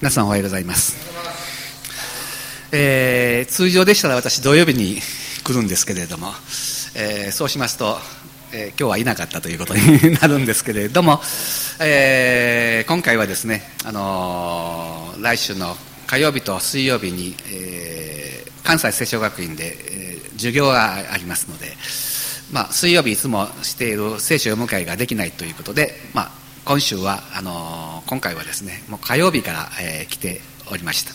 皆さんおはようございます、えー、通常でしたら私土曜日に来るんですけれども、えー、そうしますと、えー、今日はいなかったということになるんですけれども、え、今回はですね、あの、来週の火曜日と水曜日に、え、関西聖書学院で、え、授業がありますので、まあ、水曜日いつもしている聖書読む会ができないということで、まあ、今週はあの今回はですねもう火曜日から、えー、来ておりました。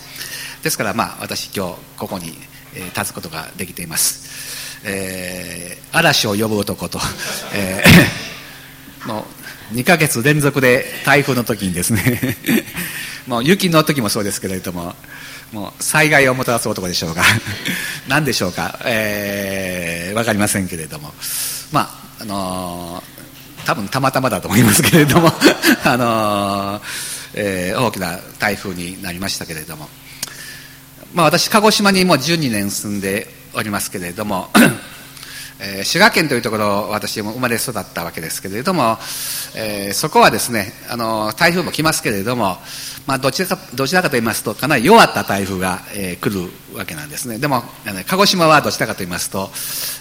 ですからまあ私今日ここに、えー、立つことができています、えー、嵐を呼ぶ男と、えー、もう2ヶ月連続で台風の時にですね もう雪の時もそうですけれどももう災害をもたらす男でしょうか 何でしょうか、えー、分かりませんけれども。まああのー多分たまたまだと思いますけれども。あのー、えー、大きな台風になりましたけれども、まあ、私鹿児島にもう12年住んでおりますけれども。えー、滋賀県というところ私も生まれ育ったわけですけれども、えー、そこはですねあの台風も来ますけれども、まあ、どちらかどちらかと言いますとかなり弱った台風が、えー、来るわけなんですね。でも鹿児島はどちらかと言いますと、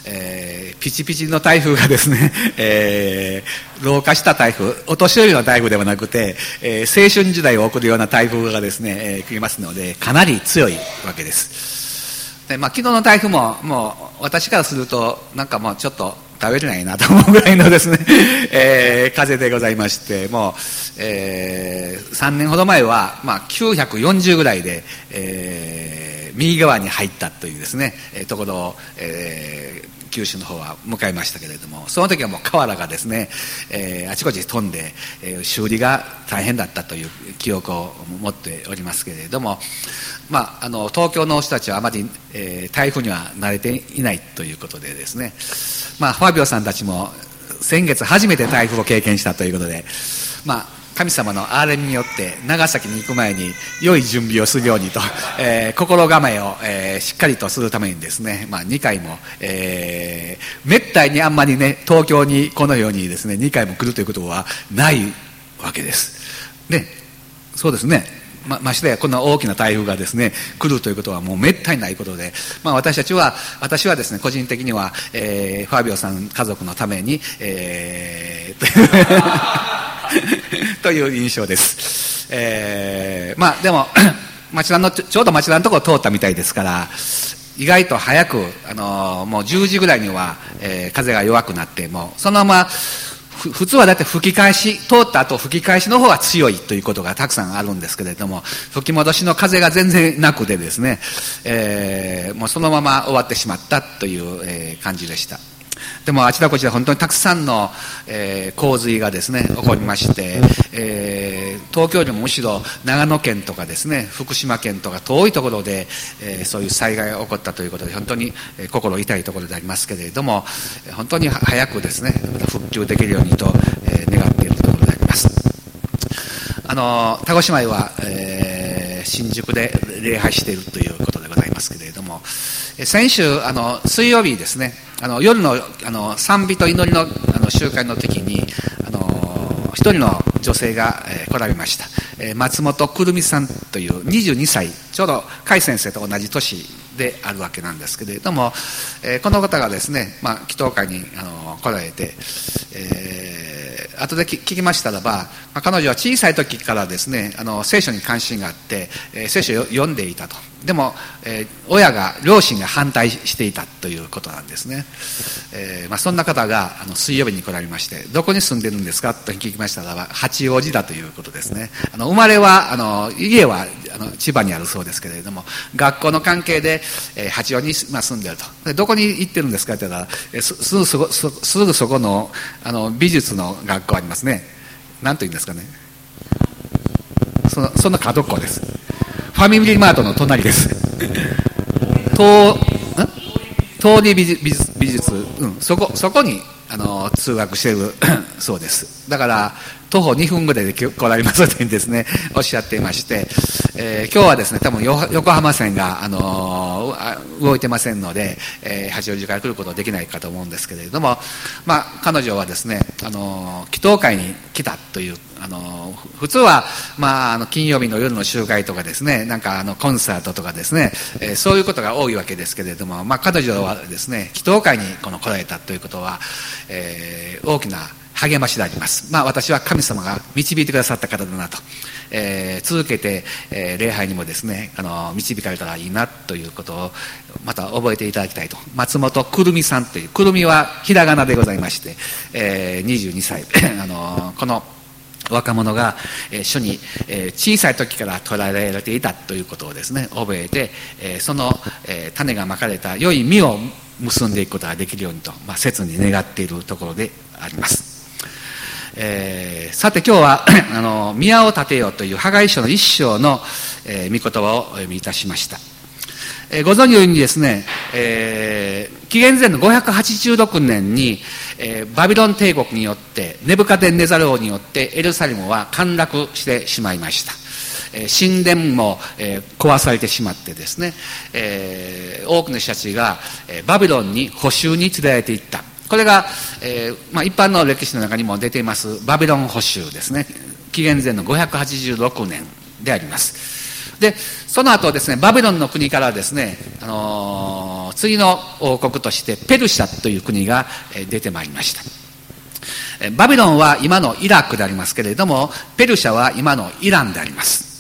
えー、ピチピチの台風がですね、えー、老化した台風お年寄りの台風ではなくて、えー、青春時代を送るような台風がですね、えー、来ますのでかなり強いわけです。で、まあ、昨日の台風ももう私からするとなんかもうちょっと食べれないなと思うぐらいのですね、えー、風でございましてもう、えー、3年ほど前は、まあ、940ぐらいで、えー、右側に入ったというですね、えー、ところを、えー、九州の方は向かいましたけれどもその時はもう瓦がですね、えー、あちこち飛んで、えー、修理が大変だったという記憶を持っておりますけれども、まあ、あの東京の人たちはあまり、えー、台風には慣れていないということでですね、まあ、ファビオさんたちも先月初めて台風を経験したということで、まあ、神様の憐れみによって長崎に行く前に良い準備をするようにと、えー、心構えを、えー、しっかりとするためにですね、まあ、2回も、えー、めったにあんまりね東京にこのようにですね2回も来るということはないわけです。でそうですね。まましてやこんな大きな台風がですね来るということはもうめったにないことで、まあ、私たちは私はですね個人的には、えー、ファビオさん家族のために、えー という印象です。えー、まあでも、町田のちょうど町田のところを通ったみたいですから、意外と早く、あのー、もう10時ぐらいには、えー、風が弱くなって、もうそのまま、普通はだって吹き返し、通った後吹き返しの方が強いということがたくさんあるんですけれども、吹き戻しの風が全然なくてですね、えー、もうそのまま終わってしまったという、えー、感じでした。でもあちらこちら本当にたくさんの、えー、洪水がですね起こりまして、えー、東京よりもむしろ長野県とかですね福島県とか遠いところで、えー、そういう災害が起こったということで本当に、えー、心痛いところでありますけれども本当に早くですね復旧できるようにと、えー、願っているところであります。あの田越前は、えー、新宿で礼拝しているということでございますけれども。先週あの水曜日ですね。あの夜のあの賛美と祈りのあの集会の時にあの一人の女性が、え、来られました、え、松本くるみさんという22歳ちょうど甲斐先生と同じ年であるわけなんですけれども、え、この方がですね、まあ、祈祷会にあの来られて、えー、後で聞きましたらば、まあ、彼女は小さい時からですねあの聖書に関心があって、えー、聖書を読んでいたと。でも、えー、親が両親が反対していたということなんですね、えーまあ、そんな方があの水曜日に来られましてどこに住んでるんですか？と聞きましたら八王子だということですね。あの生まれはあの家はあの千葉にあるそうですけれども学校の関係で、えー、八王子に、まあ、住んでると。でどこに行ってるんですか？って言ったら、え、すすぐそこすぐそこのあの美術の学校ありますね。何と言うんですかね？そのその角っこです。ァミリーマートの隣です。東通り美術美術、うん、そこそこにあの通学してる そうです。だから徒歩2分ぐらいで来られますとですね。おっしゃっていまして、えー、今日はですね多分横浜線が、あのー、動いてませんので、えー、八王子から来ることはできないかと思うんですけれども、まあ、彼女はですね、あの祈祷会に来たというあの普通は、まあ、あの金曜日の夜の集会とかですねなんかあのコンサートとかですね、えー、そういうことが多いわけですけれども、まあ、彼女はですね祈祷会にこの来られたということは、えー、大きな励ましであります、まあ、私は神様が導いてくださった方だなと、えー、続けて、えー、礼拝にもですねあの導かれたらいいなということをまた覚えていただきたいと。松本くるみさんというくるみはひらがなでございまして、えー、22歳 あのこの若者が、え、書に、小さい時から捉えられていたということをですね覚えて、その、種がまかれた良い実を結んでいくことができるようにと、まあ、切に願っているところであります。えー、さて今日は あの宮を建てようという破壊書の一章の、えー、御言葉をお読みいたしました。えー、ご存知のようにですね、えー、紀元前の586年に、えー、バビロン帝国によってネブカデンネザル王によってエルサレムは陥落してしまいました。え神殿も、え、壊されてしまってですね、えー、多くの人たちが、え、バビロンに補修に連れられていった。これが、えーまあ、一般の歴史の中にも出ていますバビロン捕囚ですね。紀元前の586年であります。でその後ですねバビロンの国からですね、あのー、次の王国としてペルシャという国が出てまいりました。バビロンは今のイラクでありますけれどもペルシャは今のイランであります。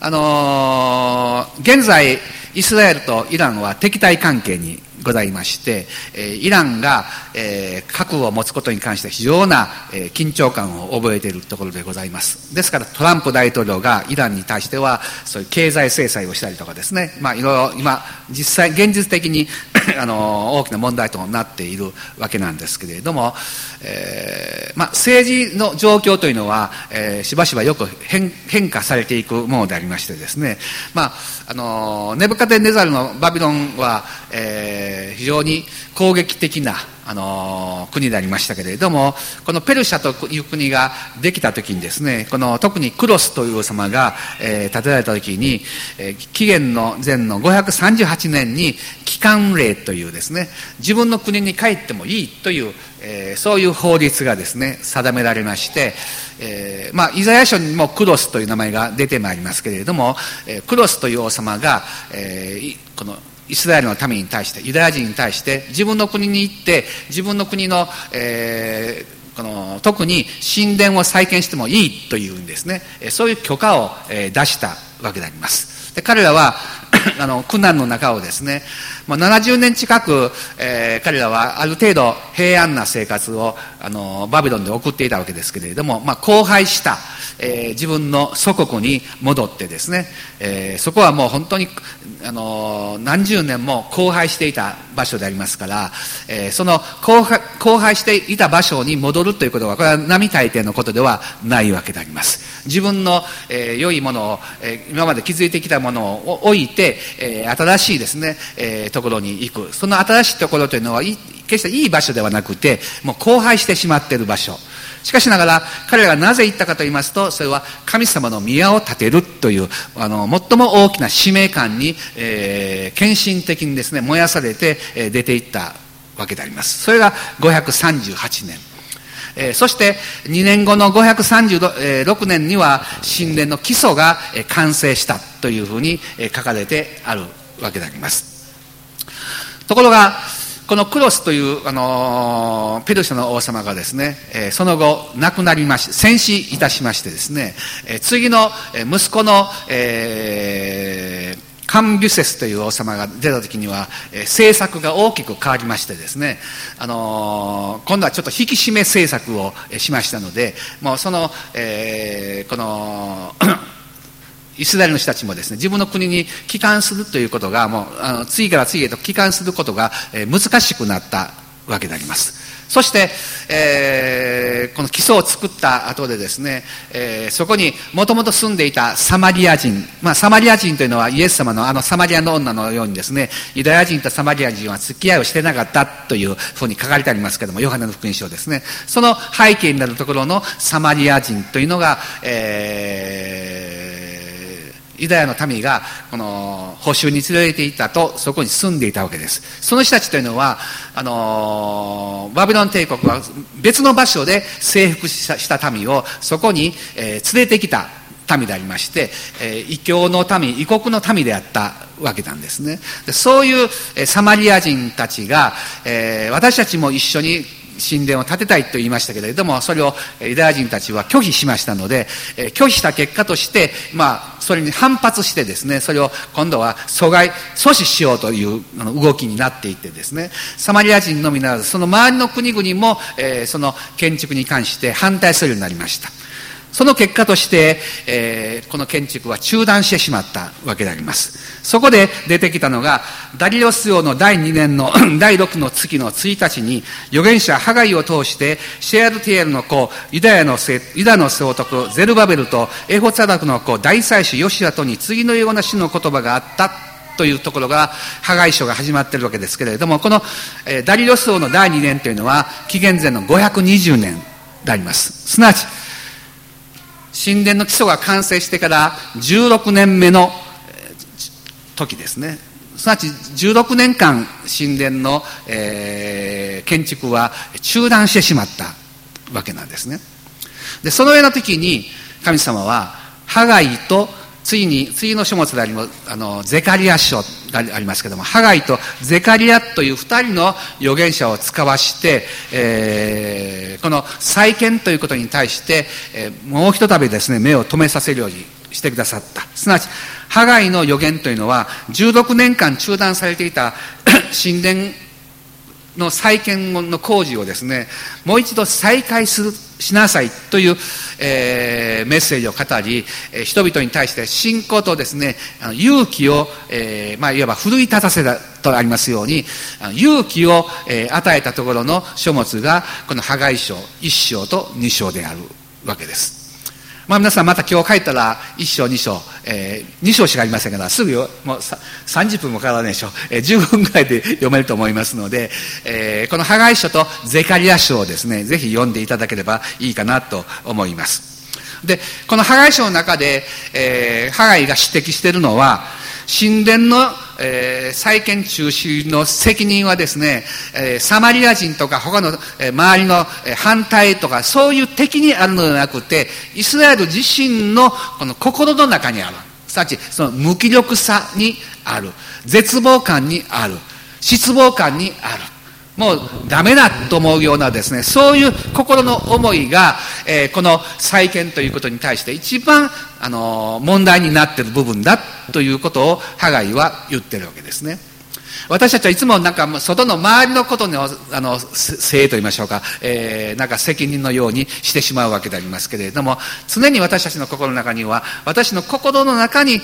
あのー、現在イスラエルとイランは敵対関係にございまして、えイランが、え核を持つことに関して非常な、え緊張感を覚えているところでございます。ですからトランプ大統領がイランに対してはそういう経済制裁をしたりとかですね、まあ、いろいろ今実際現実的に あの大きな問題となっているわけなんですけれども、えまあ、政治の状況というのは、え、しばしばよく変変化されていくものでありましてですね、まあ、あのネブカデネザルのバビロンは、えー、非常に攻撃的なあの国でありましたけれどもこのペルシャという国ができた時にですねこの特にクロスという王様が、えー、建てられた時に、えー、紀元の前の538年に帰還令というですね自分の国に帰ってもいいという、えー、そういう法律がですね定められまして、えー、まあイザヤ書にもクロスという名前が出てまいりますけれども、えー、クロスという王様が、えー、このイスラエルの民に対してユダヤ人に対して自分の国に行って自分の国の、えー、この特に神殿を再建してもいいというんですね。そういう許可を、出したわけであります。で彼らは あの苦難の中をですね、まあ、70年近く、えー、彼らはある程度平安な生活をあのバビロンで送っていたわけですけれども、まあ、荒廃した、えー、自分の祖国に戻ってですね、えー、そこはもう本当にあの何十年も荒廃していた場所でありますから、えー、その荒廃荒廃していた場所に戻るということはこれは並大抵のことではないわけであります。自分の、え、良いものを、え、今まで築いてきたものを置いて、えー、新しいですね、えー、ところに行く。その新しいところというのは決していい場所ではなくてもう荒廃してしまっている場所。しかしながら彼らがなぜ行ったかと言いますとそれは神様の宮を建てるというあの最も大きな使命感に、えー、献身的にですね燃やされて、えー、出ていったわけであります。それが538年。えー、そして2年後の536年には神殿の基礎が完成したというふうに書かれてあるわけであります。ところがこのクロスという、あのペルシャの王様がですね、え、その後亡くなりまし戦死いたしましてですね、え、次の息子の、えー、カンビュセスという王様が出た時には、えー、政策が大きく変わりましてですね、あのー、今度はちょっと引き締め政策をしましたのでもうその、えー、この イスラエルの人たちもですね自分の国に帰還するということがもうあの次から次へと帰還することが、え、難しくなったわけであります。そして、えー、この基礎を作った後でですね、えー、そこにもともと住んでいたサマリア人、まあ、サマリア人というのはイエス様のあのサマリアの女のようにですねユダヤ人とサマリア人は付き合いをしてなかったというふうに書かれてありますけどもヨハネの福音書ですね。その背景になるところのサマリア人というのが、えーユダヤの民がこの補修に連れていたとそこに住んでいたわけです。その人たちというのはあのバビロン帝国は別の場所で征服した民をそこに、えー、連れてきた民でありまして、えー、異教の民異国の民であったわけなんですね。でそういう、えー、サマリア人たちが、えー、私たちも一緒に神殿を建てたいと言いましたけれどもそれをユダヤ人たちは拒否しましたので、拒否した結果として、まあ、それに反発してですねそれを今度は阻害阻止しようという動きになっていってですねサマリア人のみならずその周りの国々も、え、その建築に関して反対するようになりました。その結果として、えー、この建築は中断してしまったわけであります。そこで出てきたのが、ダリオス王の第2年の 第6の月の1日に、預言者ハガイを通して、シェアルティエルの子、ユダヤのユダの総督、ゼルバベルとエホツァダクの子、大祭司ヨシアとに次のような死の言葉があったというところが、ハガイ書が始まっているわけですけれども、この、えー、ダリオス王の第2年というのは、紀元前の520年であります。すなわち、神殿の基礎が完成してから16年目の時ですね。すなわち16年間神殿の、えー、建築は中断してしまったわけなんですね。でそのような時に神様はハガイと次に次の書物でありあのゼカリア書ありますけどもハガイとゼカリアという2人の預言者を使わして、えー、この再建ということに対して、えー、もうひとたびですね目を留めさせるようにしてくださった。すなわちハガイの預言というのは16年間中断されていた 神殿の再建の工事をですねもう一度再開するしなさいという、えー、メッセージを語り、え、人々に対して信仰とですね勇気を、えーまあ、いわば奮い立たせたとありますように勇気を、え、与えたところの書物がこの破壊書1章と2章であるわけです。まあ、皆さんまた今日帰ったら1章2章、えー、2章しかありませんからすぐよもう30分もかからないでしょう、えー、15分ぐらいで読めると思いますので、えー、この破壊書とゼカリア書をですねぜひ読んでいただければいいかなと思います。でこの破壊書の中で、えー、ハガイが指摘しているのは神殿の、えー、再建中止の責任はですね、えー、サマリア人とか他の、えー、周りの、反対とかそういう敵にあるのではなくてイスラエル自身のこの心の中にある。すなわちその無気力さにある。絶望感にある。失望感にある。もうダメだと思うようなですね、そういう心の思いが、えー、この再建ということに対して一番、あの、問題になっている部分だということをハガイは言ってるわけですね。私たちはいつもなんか外の周りのことのあのせいと言いましょうか、えー、なんか責任のようにしてしまうわけでありますけれども常に私たちの心の中には私の心の中に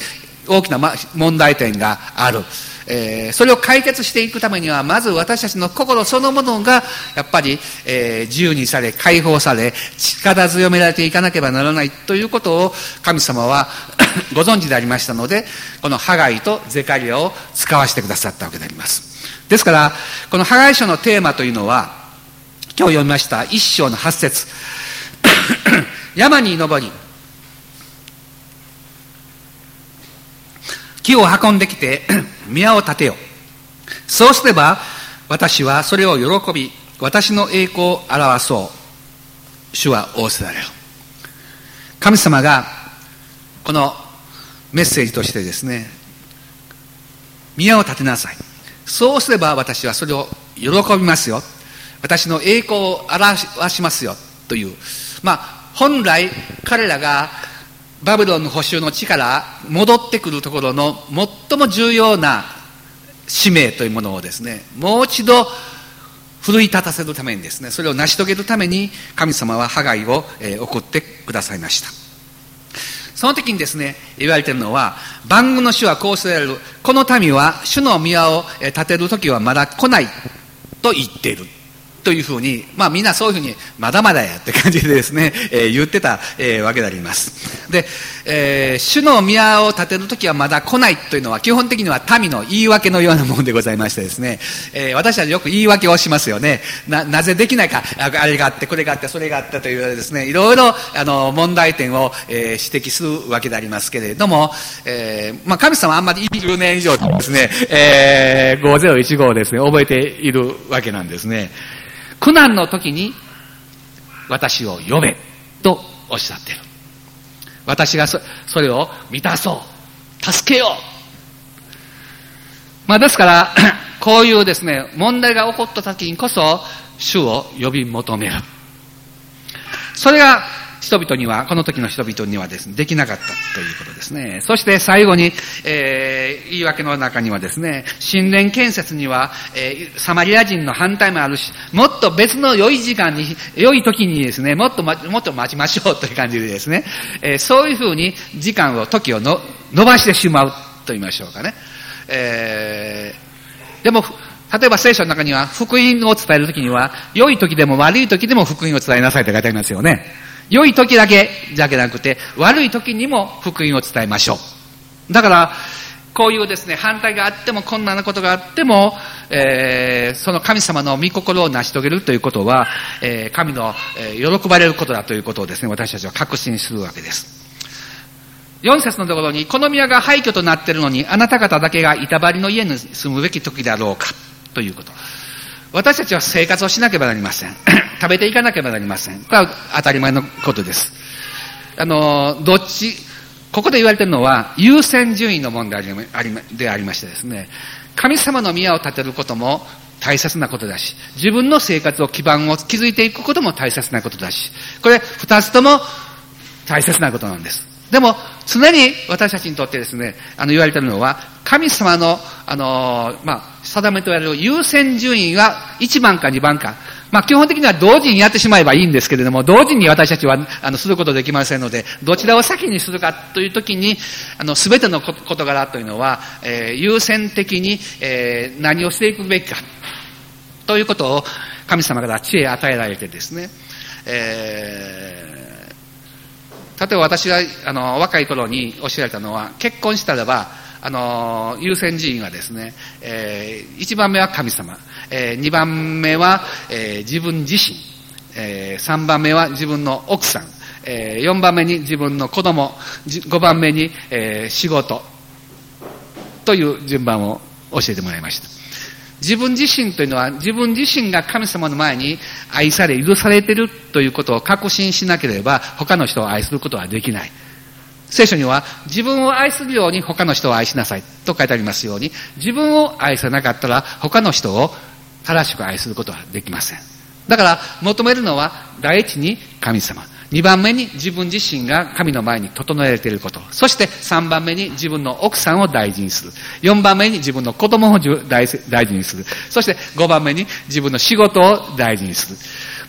大きな問題点がある。えー、それを解決していくためにはまず私たちの心そのものがやっぱり、えー、自由にされ解放され力強められていかなければならないということを神様は ご存知でありましたのでこのハガイとゼカリアを使わせてくださったわけでありますですからこのハガイ書のテーマというのは今日読みました一章の八節 山に登り木を運んできて 宮を建てよ。そうすれば私はそれを喜び私の栄光を表そう。主は仰せられる。神様がこのメッセージとしてですね宮を建てなさい。そうすれば私はそれを喜びますよ。私の栄光を表しますよ。という。まあ本来彼らがバブロンの補修の地から戻ってくるところの最も重要な使命というものをですねもう一度奮い立たせるためにですねそれを成し遂げるために神様はハガイを、え、送ってくださいました。その時にですね言われているのは万軍の主はこうせられる。この民は主の宮を建てる時はまだ来ないと言っている。というふうに、まあみんなそういうふうに、まだまだやって感じでですね、えー、言ってた、えー、わけであります。で、えー、主の宮を建てるときはまだ来ないというのは、基本的には民の言い訳のようなものでございましてですね、えー、私たちよく言い訳をしますよね。な、なぜできないか、あれがあって、これがあって、それがあったというですね、いろいろ、あの、問題点を、えー、指摘するわけでありますけれども、えー、まあ神様はあんまり10年以上ですね、えー、5015をですね、覚えているわけなんですね。苦難の時に私を呼べとおっしゃっている。私がそそれを満たそう。助けよう。まあですから、こういうですね、問題が起こった時にこそ、主を呼び求める。それが人々には、この時の人々にはですね、できなかったということですね。そして最後に、えー、言い訳の中にはですね、神殿建設には、えー、サマリア人の反対もあるし、もっと別の良い時間に、良い時にですね、もっと、ま、もっと待ちましょうという感じでですね、えー、そういうふうに時間を、時をの伸ばしてしまうと言いましょうかね。えー、でも、例えば聖書の中には福音を伝えるときには、良い時でも悪い時でも福音を伝えなさいと書いてありますよね。良い時だけじゃなくて、悪い時にも福音を伝えましょう。だから、こういうですね、反対があっても、困難なことがあっても、えー、その神様の御心を成し遂げるということは、えー、神の、えー、喜ばれることだということをですね、私たちは確信するわけです。4節のところに、この宮が廃墟となっているのに、あなた方だけが板張りの家に住むべき時だろうか、ということ。私たちは生活をしなければなりません。食べていかなければなりません。これは当たり前のことです。あの、どっち、ここで言われてるのは優先順位の問題でありましてですね、神様の宮を建てることも大切なことだし、自分の生活を基盤を築いていくことも大切なことだし、これ二つとも大切なことなんです。でも、常に私たちにとってですね、あの言われてるのは、神様の、あの、まあ、定めと言われる優先順位が1番か2番か。まあ基本的には同時にやってしまえばいいんですけれども、同時に私たちは、あの、することできませんので、どちらを先にするかというときに、あの、すべての事柄というのは、えー、優先的に、えー、何をしていくべきか、ということを神様から知恵与えられてですね、えー、例えば私が、あの、若い頃に教えられたのは、結婚したらば、あの、優先順位がですね、えー、1番目は神様、えー、2番目は、えー、自分自身、えー、3番目は自分の奥さん、えー、4番目に自分の子供、5番目に、えー、仕事、という順番を教えてもらいました。自分自身というのは自分自身が神様の前に愛され、許されているということを確信しなければ他の人を愛することはできない。聖書には自分を愛するように他の人を愛しなさいと書いてありますように、自分を愛さなかったら他の人を正しく愛することはできません。だから求めるのは第一に神様。二番目に自分自身が神の前に整えていること。そして三番目に自分の奥さんを大事にする。四番目に自分の子供を大事にする。そして五番目に自分の仕事を大事にする。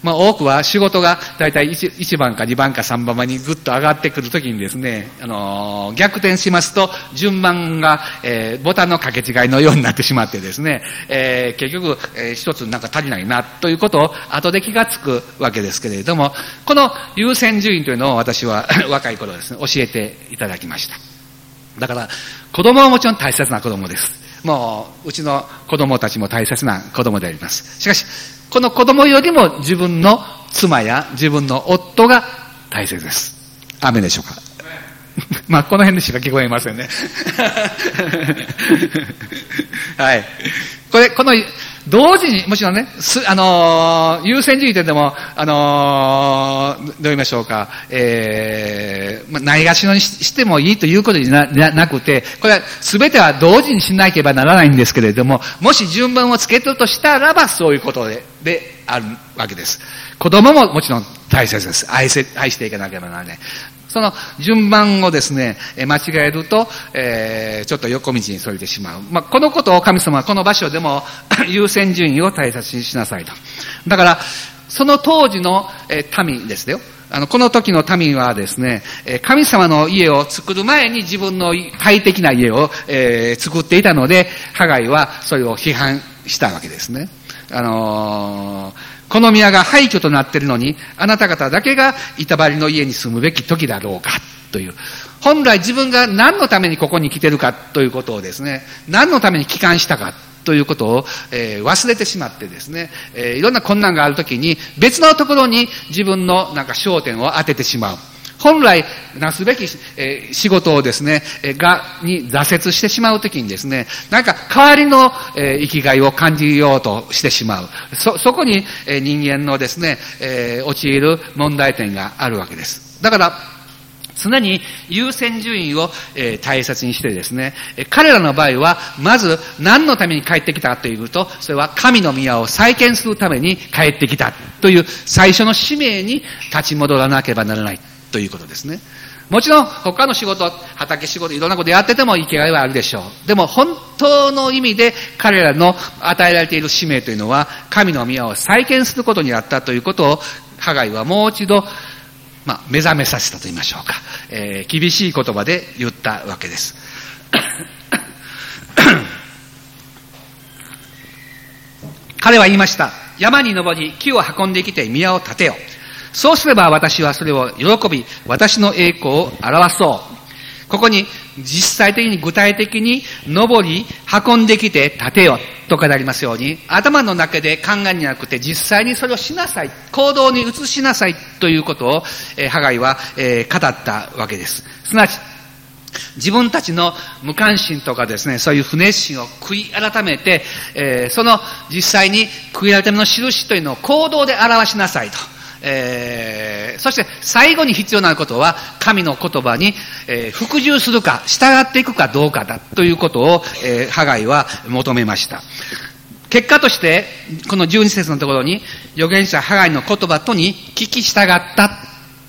まあ多くは仕事がだいたい 1, 1番か2番か3番にぐっと上がってくるときにですね、あのー、逆転しますと順番が、えー、ボタンの掛け違いのようになってしまってですね、えー、結局、えー、一つなんか足りないなということを後で気がつくわけですけれども、この優先順位というのを私は 若い頃ですね、教えていただきました。だから、子供はもちろん大切な子供です。もう、うちの子供たちも大切な子供であります。しかし、この子供よりも自分の妻や自分の夫が大切です。雨でしょうか？まあ、この辺でしか聞こえませんね。はい。これ、この、同時に、もちろんね、す、あのー、優先順位でも、あのー、どう言いましょうか、えー、まあ、ないがしろにしてもいいということじゃなくて、これは全ては同時にしなければならないんですけれども、もし順番をつけるとしたらば、そういうことで、であるわけです。子供ももちろん大切です。愛せ、愛していかなければならない。その順番をですね、間違えると、えー、ちょっと横道にそれてしまう。まあ、このことを神様はこの場所でも 優先順位を大切にしなさいと。だから、その当時の、えー、民ですよ。あの、この時の民はですね、神様の家を作る前に自分の快適な家を、えー、作っていたので、ハガイはそれを批判したわけですね。あのーこの宮が廃墟となっているのに、あなた方だけが板張りの家に住むべき時だろうか、という。本来自分が何のためにここに来てるかということをですね、何のために帰還したかということを、えー、忘れてしまってですね、えー、いろんな困難があるときに別のところに自分のなんか焦点を当ててしまう。本来なすべき、えー、仕事をですね、えが、に挫折してしまうときにですね、なんか代わりの、え生きがいを感じようとしてしまう。そ、そこに、え人間のですね、え陥る問題点があるわけです。だから、常に優先順位を、えー、大切にしてですね、え彼らの場合は、まず何のために帰ってきたというと、それは神の宮を再建するために帰ってきたという最初の使命に立ち戻らなければならないということですね。もちろん他の仕事、畑仕事、いろんなことやってても生きがいはあるでしょう。でも本当の意味で彼らの与えられている使命というのは、神の宮を再建することにあったということを、ハガイはもう一度まあ、目覚めさせたと言いましょうか、えー、厳しい言葉で言ったわけです。彼は言いました。山に登り、木を運んできて宮を建てよ。そうすれば私はそれを喜び、私の栄光を表そう。ここに実際的に具体的に登り、運んできて建てよとかでありますように、頭の中で考えるんじゃなくて実際にそれをしなさい、行動に移しなさいということを、えー、ハガイは、えー、語ったわけです。すなわち、自分たちの無関心とかですね、そういう不熱心を悔い改めて、えー、その実際に悔い改めの印というのを行動で表しなさいと。えー、そして最後に必要なことは、神の言葉に、えー、服従するか、従っていくかどうかだということを、えー、ハガイは求めました。結果として、この12節のところに、預言者ハガイの言葉とに聞き従った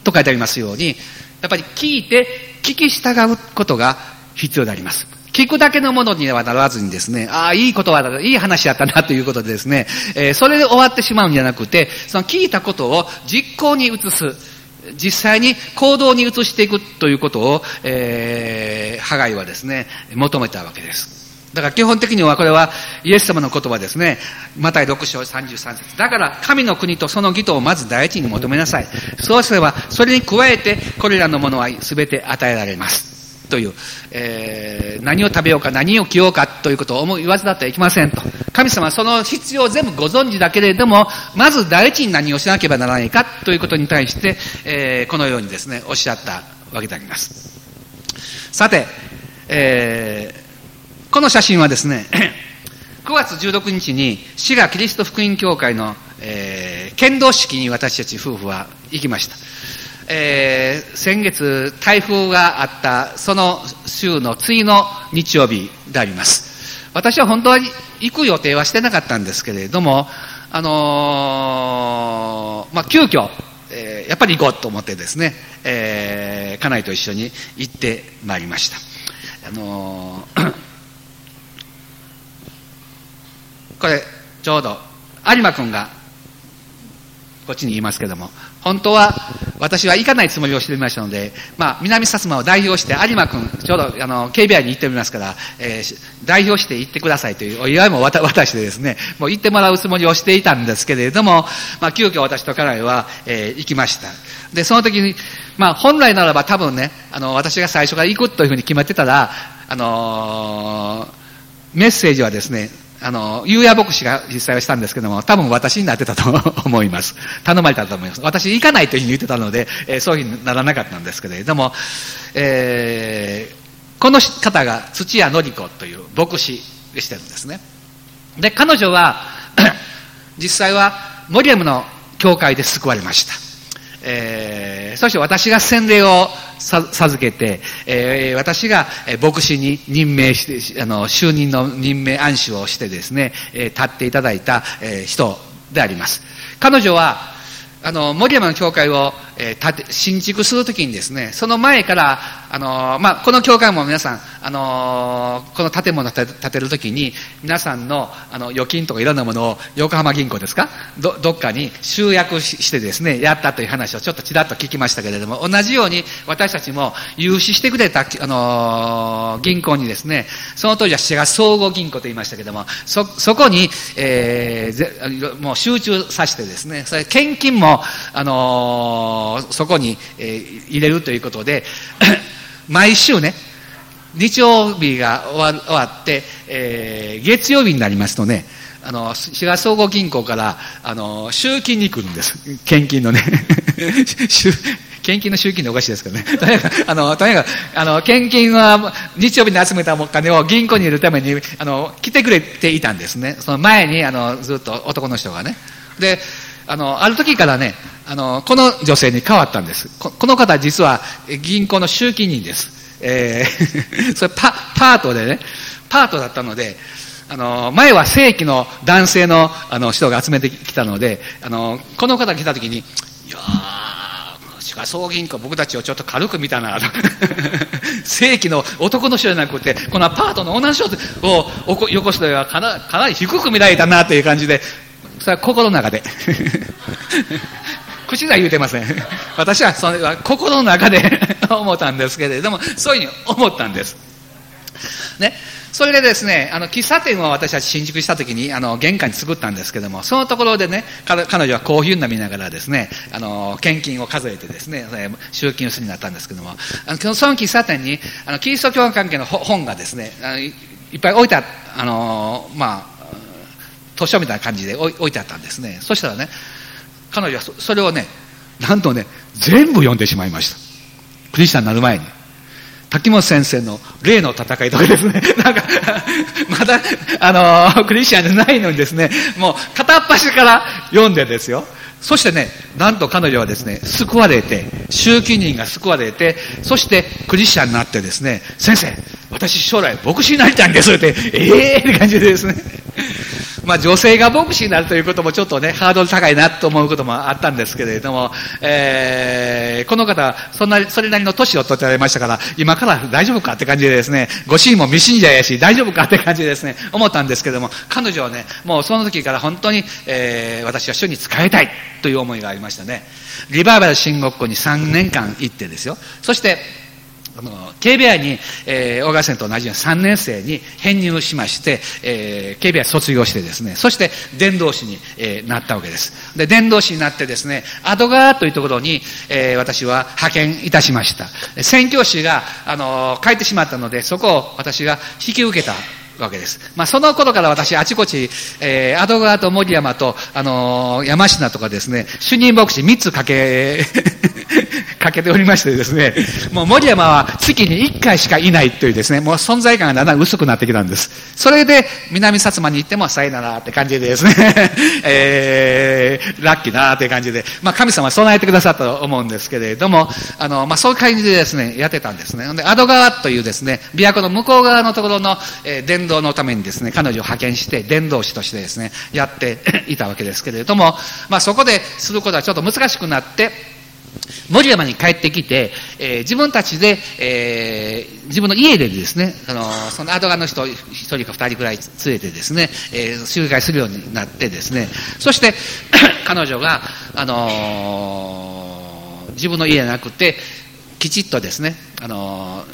と書いてありますように、やっぱり聞いて聞き従うことが必要であります。聞くだけのものにはならずにですね、ああ、いい言葉だ、いい話やったなということでですね、えー、それで終わってしまうんじゃなくて、その聞いたことを実行に移す。実際に行動に移していくということを、えー、ハガイはですね、求めたわけです。だから基本的にはこれはイエス様の言葉ですね。マタイ6章33節だから神の国とその義とをまず第一に求めなさい。そうすれば、それに加えてこれらのものは全て与えられます。という、えー、何を食べようか何を着ようかということを思い言わずだってはいけませんと。神様はその必要を全部ご存知だけれども、まず第一に何をしなければならないかということに対して、えー、このようにですね、おっしゃったわけであります。さて、えー、この写真はですね、9月16日に滋賀キリスト福音教会の、えー、剣道式に私たち夫婦は行きました。えー、先月台風があったその週の次の日曜日であります。私は本当は行く予定はしてなかったんですけれども、あのー、まあ、急遽、えー、やっぱり行こうと思ってですね、えー、家内と一緒に行ってまいりました。あのー、これ、ちょうど、有馬君が、こっちにいますけども、本当は私は行かないつもりをしていましたので、まあ、南薩摩を代表して有馬君、ちょうどあの警備員に行っておりますから、えー、代表して行ってくださいというお祝いも渡してですね、もう行ってもらうつもりをしていたんですけれども、まあ、急遽私と家内は、えー、行きました。で、その時に、まあ、本来ならば多分ね、あの、私が最初から行くというふうに決まってたら、あのー、メッセージはですね、あの、ゆうや牧師が実際はしたんですけども、多分私になってたと思います。頼まれたと思います。私行かないというふうに言ってたので、えー、そういうふうにならなかったんですけれども、えー、この方が土屋紀子という牧師でしてるんですね。で、彼女は、実際は、モリアムの教会で救われました。えー、そして私が洗礼を授けて、え、私が牧師に任命して、あの、就任の任命暗示をしてですね、え、立っていただいた、え、人であります。彼女は、あの、森山の教会を、えー、建て、新築するときにですね、その前から、あのー、まあ、この教会も皆さん、あのー、この建物建てるときに、皆さんの、あの、預金とかいろんなものを、横浜銀行ですか？ど、どっかに集約してですね、やったという話をちょっとちらっと聞きましたけれども、同じように私たちも融資してくれた、あの銀行にですね、その当時は滋賀総合銀行と言いましたけれども、そ、そこに、えー、もう集中させてですね、それ献金も、あのー、そこに、えー、入れるということで、毎週ね、日曜日が終わって、えー、月曜日になりますとね、あの、滋賀総合銀行から、あの、集金に来るんです。献金のね。献金の集金でおかしいですけどね。とにかく、あの、とにかく、あの、献金は日曜日に集めたお金を銀行に入れるために、あの、来てくれていたんですね。その前に、あの、ずっと男の人がね。で、あの、ある時からね、あの、この女性に変わったんです。この方実は銀行の集金人です。えー、それパ、パートでね、パートだったので、あの、前は正規の男性のあの人が集めてきたので、あの、この方が来た時に、いやー、賀総銀行僕たちをちょっと軽く見たな、正規の男の人じゃなくて、このパートの女の人をよこすのはかなかなり低く見られたなという感じで、それは心の中で。口では言うてません。私はそれは心の中で 思ったんですけれども、そういうふうに思ったんです。ね。それでですね、あの、喫茶店を私たち新宿した時に、あの、玄関に作ったんですけども、そのところでね、彼女はコーヒー飲みながらですね、あの、献金を数えてですね、集金をするようになったんですけども、あの、その喫茶店に、あの、キリスト教関係の本がですね、あのいっぱい置いてああの、まあ、図書みたいな感じで置いてあったんですね。そしたらね、彼女はそれをね、なんとね、全部読んでしまいました。クリスチャンになる前に。滝本先生の霊の戦いとかですね、なんか、まだ、あのー、クリスチャンじゃないのにですね、もう片っ端から読んでですよ。そしてね、なんと彼女はですね、救われて、周期人が救われて、そしてクリスチャンになってですね、先生、私将来牧師になりたいんですって、ええー、って感じでですね、まあ、女性が牧師になるということもちょっとね、ハードル高いなと思うこともあったんですけれども、えー、この方、そんな、それなりの年を取ってられましたから、今から大丈夫かって感じでですね、ご主人も未信者やし、大丈夫かって感じでですね、思ったんですけれども、彼女はね、もうその時から本当に、えー、私は主に仕えたいという思いがありましたね。リバーバル新国校に3年間行ってですよ。そして、あの、KBI に、えー、小川先生と同じように3年生に編入しまして、えー、KBI 卒業してですね、そして伝道師に、えー、なったわけです。で、伝道師になってですね、アドガーというところに、えー、私は派遣いたしました。宣教師が、あの、帰ってしまったので、そこを私が引き受けたわけです。まあ、その頃から私、あちこち、えー、アドガーと森山と、あのー、山科とかですね、主任牧師3つかけ、かけておりましてですね、もう森山は月に1回しかいないというですね、もう存在感がだんだん薄くなってきたんです。それで、南薩摩に行ってもさよならって感じでですね、えー、ラッキーなーって感じで、まあ、神様は備えてくださったと思うんですけれども、あの、まあ、そういう感じでですね、やってたんですね。で、アド川というですね、琵琶湖の向こう側のところの、えー、伝道のためにですね、彼女を派遣して、伝道師としてですね、やっていたわけですけれども、まあ、そこですることはちょっと難しくなって、森山に帰ってきて、えー、自分たちで、えー、自分の家でですね、あのその後側の人一人か二人くらい連れてですね、えー、集会するようになってですね、そして 彼女が、あの自分の家じゃなくて、きちっとですね、あの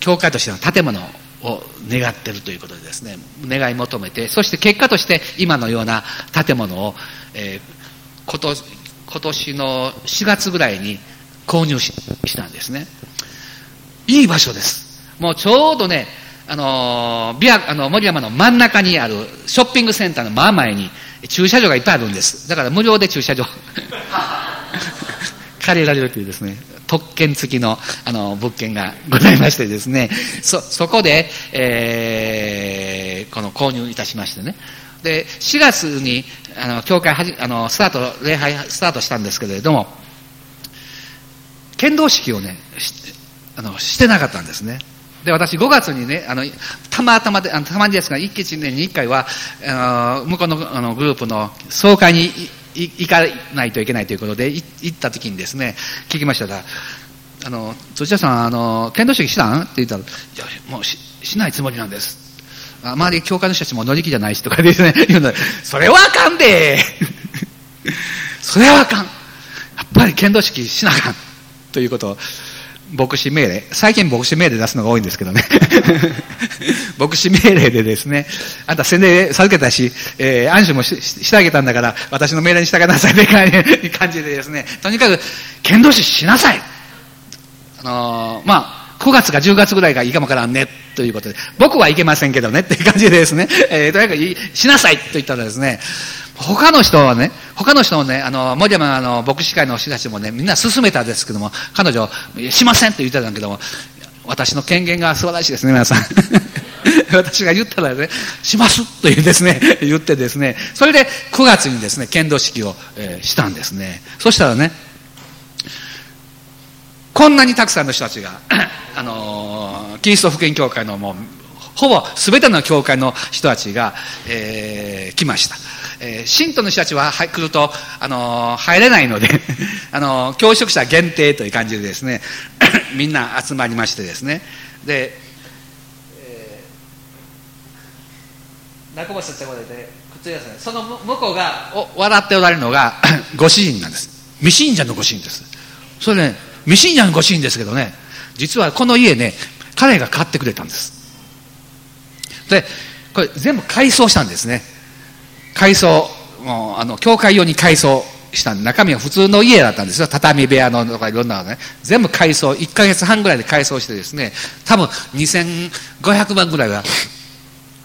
教会としての建物を願ってるということでですね、願い求めて、そして結果として今のような建物を、えー、今年、今年の4月ぐらいに購入したんですね。いい場所です。もうちょうどね、あの、ビア、あの、森山の真ん中にあるショッピングセンターの真前に駐車場がいっぱいあるんです。だから無料で駐車場 借りられるというですね、特権付きの、あの、物件がございましてですね、そ、そこで、えー、この購入いたしましてね。で、4月に、あの、教会はじ、あの、スタート、礼拝スタートしたんですけれども、剣道式をね、あの、してなかったんですね。で、私5月にね、あの、たまたまで、あのたまにですが、一日年に1回は、あの、向こうのあのグループの総会に行かないといけないということで、行った時にですね、聞きましたら、あの、土田さん、あの、剣道式したん？って言ったら、いや、もうししないつもりなんです。周り、教会の人たちも乗り気じゃないしとかですね、言うの。それはあかんで。それはあかん。やっぱり剣道式しなあかん。ということ。を、牧師命令。最近牧師命令出すのが多いんですけどね。牧師命令でですね、あんた宣伝授けたし、えー、暗守もししてあげたんだから、私の命令に従いなさいという感じでですね、とにかく、剣道士しなさい。あのー、まあ、9月か10月ぐらいがいいかもからんね、ということで、僕はいけませんけどね、っていう感じでですね、えー、とにかく、しなさいと言ったらですね、他の人はね、他の人もね、あの、森山の牧師会の人たちもね、みんな進めたんですけども、彼女、しませんって言ってたんだけども、私の権限が素晴らしいですね、皆さん。私が言ったらね、しますというですね、言ってですね、それで9月にですね、剣道式を、えー、したんですね。そしたらね、こんなにたくさんの人たちが、あの、キリスト福音教会のもう、ほぼ全ての教会の人たちが、えー、来ました。えー、信徒の人たちは来ると、あのー、入れないので あのー、教職者限定という感じでですね、みんな集まりましてですね、で、え、中橋先生で、その向こうがお笑っておられるのが ご主人なんです。未信者のご主人です。それね、未信者のご主人ですけどね、実はこの家ね、彼が買ってくれたんです。で、これ全部改装したんですね。改装、もう、あの、教会用に改装した中身は普通の家だったんですよ。畳部屋のとかいろんなのね。全部改装、1ヶ月半ぐらいで改装してですね、多分2500万ぐらいは、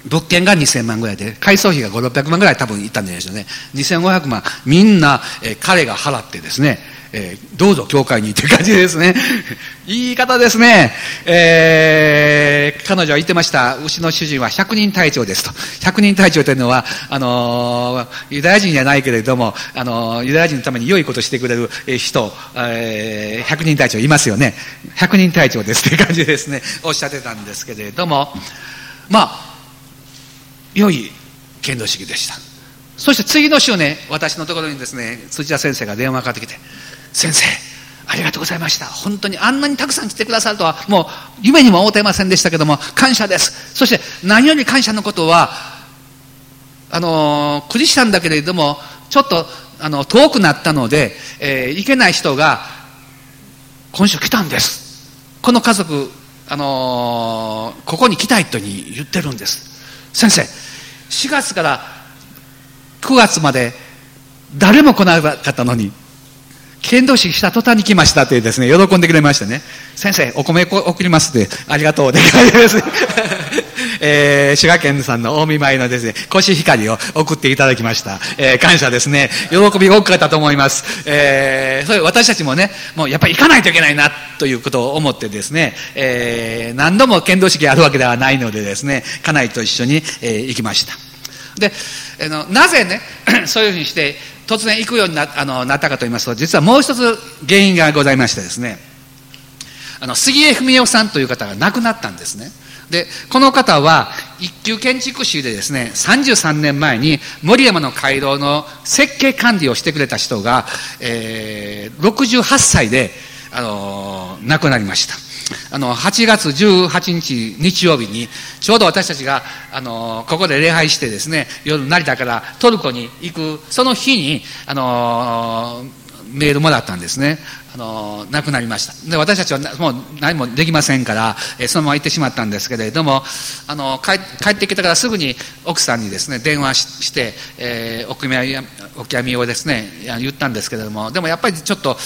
物件が2000万ぐらいで、改装費が5、600万ぐらい多分いったんじゃないでしょうね。2500万、みんな、えー、彼が払ってですね、えー、どうぞ教会にって感じですね。言い方ですね。えー、彼女は言ってました。うちの主人は百人隊長ですと。百人隊長というのは、あのー、ユダヤ人じゃないけれども、あの、ユダヤ人のために良いことしてくれる人、えー、百人隊長いますよね。百人隊長ですって感じですね、おっしゃってたんですけれども、まあ、良い剣道式でした。そして次の週ね、私のところにですね、辻田先生が電話かかってきて、先生、ありがとうございました。本当にあんなにたくさん来てくださるとは、もう夢にも思っていませんでしたけども、感謝です。そして何より感謝のことは、あの、クリスチャンだけれども、ちょっと、あの、遠くなったので、えー、行けない人が、今週来たんです。この家族、あのー、ここに来たいとに言ってるんです。先生、4月から9月まで誰も来なかったのに、剣道士した途端に来ましたってですね、喜んでくれましてね、先生、お米送りますって、ありがとうでです、えー、滋賀県さんの大見舞いのですね、コシヒカリを送っていただきました。えー、感謝ですね。喜びが大きかったと思います。えー、それ私たちもね、もうやっぱり行かないといけないな、ということを思ってですね、えー、何度も剣道式あるわけではないのでですね、家内と一緒に、えー、行きました。で、あのなぜね、そういうふうにして、突然行くようになあのなったかと言いますと、実はもう一つ原因がございましてですね、あの杉江文夫さんという方が亡くなったんですね。で、この方は一級建築士でですね、33年前に森山の街道の設計管理をしてくれた人が、えー、68歳で、あのー、亡くなりました。あの、8月18日日曜日に、ちょうど私たちが、あの、ここで礼拝してですね、夜成田からトルコに行く、その日に、あの、メールもらったんですね。あの亡くなりました。で私たちはもう何もできませんから、えそのまま行ってしまったんですけれどもあの帰帰ってきてからすぐに奥さんにですね電話して、えー、お悔やみお悔やみをですね言ったんですけれどもでもやっぱりちょっと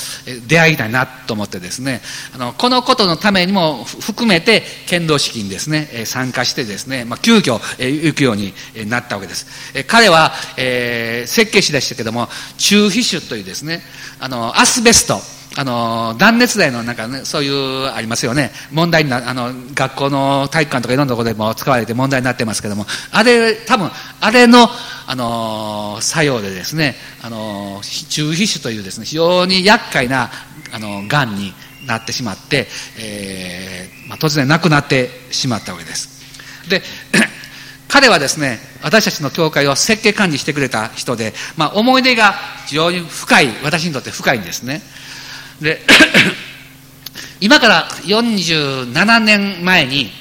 出会いたいなと思ってですねあのこのことのためにも含めて剣道式にですねえ参加してですね、まあ、急遽え行くようになったわけです。え彼は、えー、設計士でしたけども中皮種というですねあのアスベスト。あの断熱材のなんかねそういうありますよね問題になあの学校の体育館とかいろんなところでも使われて問題になってますけどもあれ多分あれのあの作用でですねあの中皮腫というですね非常に厄介なあのがんになってしまって、えーまあ、突然亡くなってしまったわけですで 彼はですね、私たちの教会を設計管理してくれた人で、まあ、思い出が非常に深い、私にとって深いんですね。で、今から47年前に、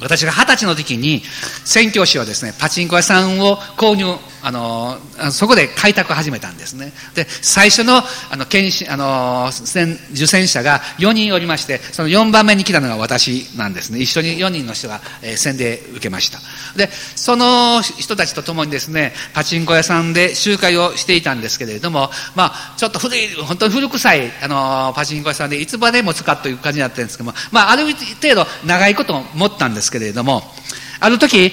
私が二十歳の時に、宣教師はですね、パチンコ屋さんを購入、あの、そこで開拓を始めたんですね。で、最初の、あの、検診、あの、受選者が4人おりまして、その4番目に来たのが私なんですね。一緒に4人の人が、えー、洗礼受けました。で、その人たちと共にですね、パチンコ屋さんで集会をしていたんですけれども、まあ、ちょっと古い、本当に古臭い、あの、パチンコ屋さんで、いつまでも使という感じだったんですけども、まあ、ある程度長いこと持ったんですけれども、ある時、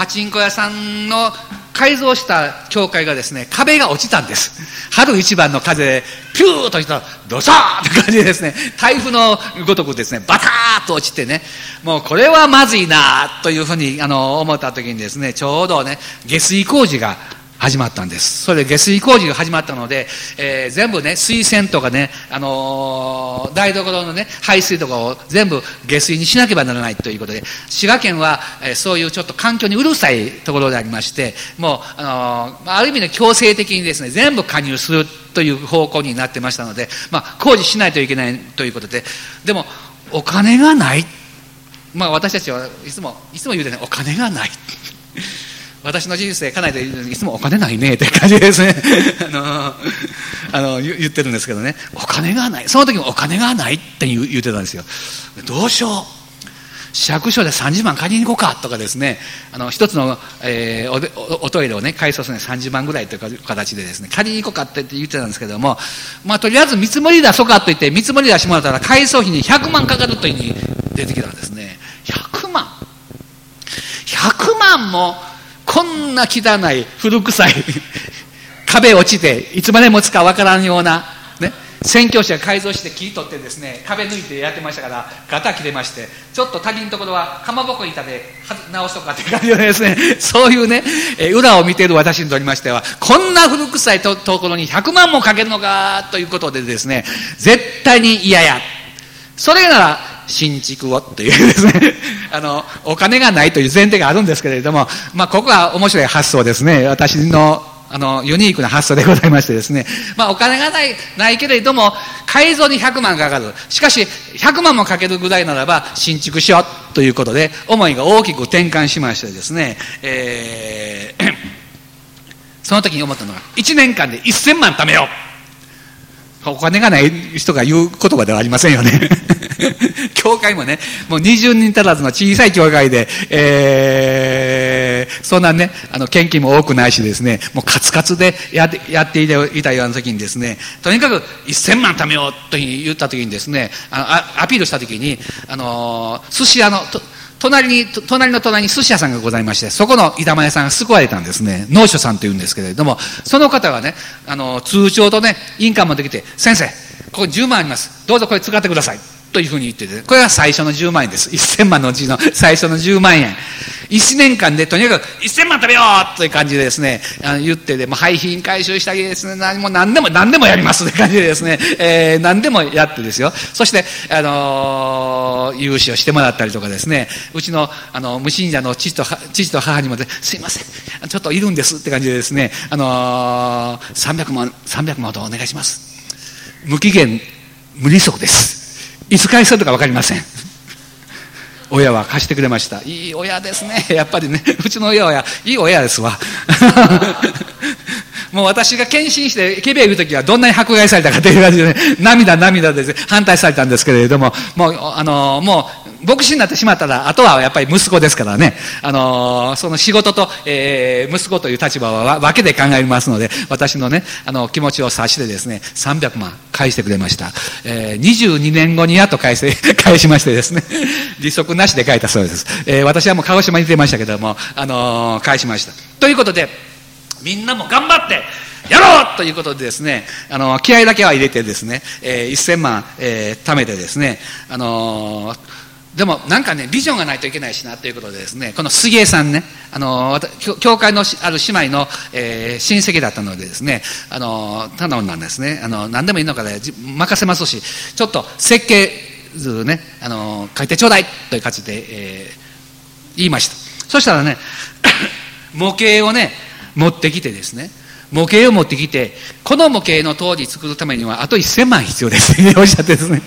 パチンコ屋さんの改造した教会がですね、壁が落ちたんです。春一番の風で、ピューとしたら、ドサーって感じでですね、台風のごとくですね、バターッと落ちてね、もうこれはまずいなというふうに、あの、思った時にですね、ちょうどね、下水工事が始まったんです。それで下水工事が始まったので、えー、全部ね、水洗とかね、あのー、台所のね、排水とかを全部下水にしなければならないということで、滋賀県は、えー、そういうちょっと環境にうるさいところでありまして、もう、あのー、ある意味で強制的にですね、全部加入するという方向になってましたので、まあ、工事しないといけないということで、でも、お金がない。まあ、私たちはいつも、いつも言うてね、お金がない。私の人生かなりでいつもお金ないねって感じですね。あのあの言ってるんですけどね。お金がない。その時もお金がないって言ってたんですよ。どうしよう。市役所で30万借りに行こうかとかですね。あの一つの、えー、おおトイレをね改装するのに30万ぐらいという形でですね。借りに行こうかって言ってたんですけども。まあとりあえず見積もり出そうかと言って見積もり出してもらったら改装費に100万かかるというふうに出てきたんですね。100万100万もこんな汚い、古臭い、壁落ちて、いつまで持つかわからんような、ね、宣教師が改造して木取ってですね、壁抜いてやってましたから、ガタ切れまして、ちょっと足りんところは、かまぼこ板で直しとかって感じですね、そういうね、え裏を見ている私にとりましては、こんな古臭いところに100万もかけるのか、ということでですね、絶対に嫌や。それなら、新築をというですね、あの、お金がないという前提があるんですけれども、まあ、ここは面白い発想ですね。私の、あの、ユニークな発想でございましてですね。まあ、お金がない、ないけれども、改造に100万かかる。しかし、100万もかけるぐらいならば、新築しようということで、思いが大きく転換しましてですね、えー、その時に思ったのが、1年間で1000万貯めよう。お金がない人が言う言葉ではありませんよね。教会もね、もう20人足らずの小さい教会で、えー、そんなね、あの、献金も多くないしですね、もうカツカツでやってやっていたような時にですね、とにかく1000万貯めようと言った時にですね、あのアピールした時に、あの、寿司屋の、隣に、隣の隣に寿司屋さんがございまして、そこの板前さんが救われたんですね。農所さんというんですけれども、その方がね、あの、通帳とね、印鑑もできて、先生、ここ10万あります。どうぞこれ使ってください。というふうに言ってて、これが最初の10万円です。1000万のうちの最初の10万円。1年間でとにかく1000万食べようという感じでですね、あの言ってで、も廃品回収したりですね、何も何でも何でもやりますという感じでですね、えー、何でもやってですよ。そして、あのー、融資をしてもらったりとかですね、うちの、あの、無信者の父と、父と母にもですいません、ちょっといるんですって感じでですね、あのー、300万、300万とお願いします。無期限、無利息です。いつ返すとか分かりません。親は貸してくれました。いい親ですね。やっぱりね、うちの親は、いい親ですわ。もう私が献身してケベ言うときはどんなに迫害されたかという感じで、ね、涙涙で反対されたんですけれども、もう、あの、もう、牧師になってしまったら、あとはやっぱり息子ですからね、あの、その仕事と、えー、息子という立場は分けて考えますので、私のね、あの、気持ちを察してですね、300万返してくれました。えー、22年後にやっと返せ、返しましてですね、利息なしで返ったそうです。えー、私はもう鹿児島にいてましたけども、あの返しました。ということで、みんなも頑張ってやろうということでですね、あの、気合だけは入れてですね、えー、1000万、えー、貯めてですね、あのー、でもなんかね、ビジョンがないといけないしなということでですね、この杉江さんね、あの、教会のある姉妹の、えー、親戚だったのでですね、あの、頼んだんですね、あの何でもいいのかで任せますし、ちょっと設計図ね、あの書いてちょうだいという感じで、えー、言いました。そしたらね 模型をね持ってきてですね模型を持ってきてこの模型の当時作るためにはあと1000万必要ですおっしゃってですね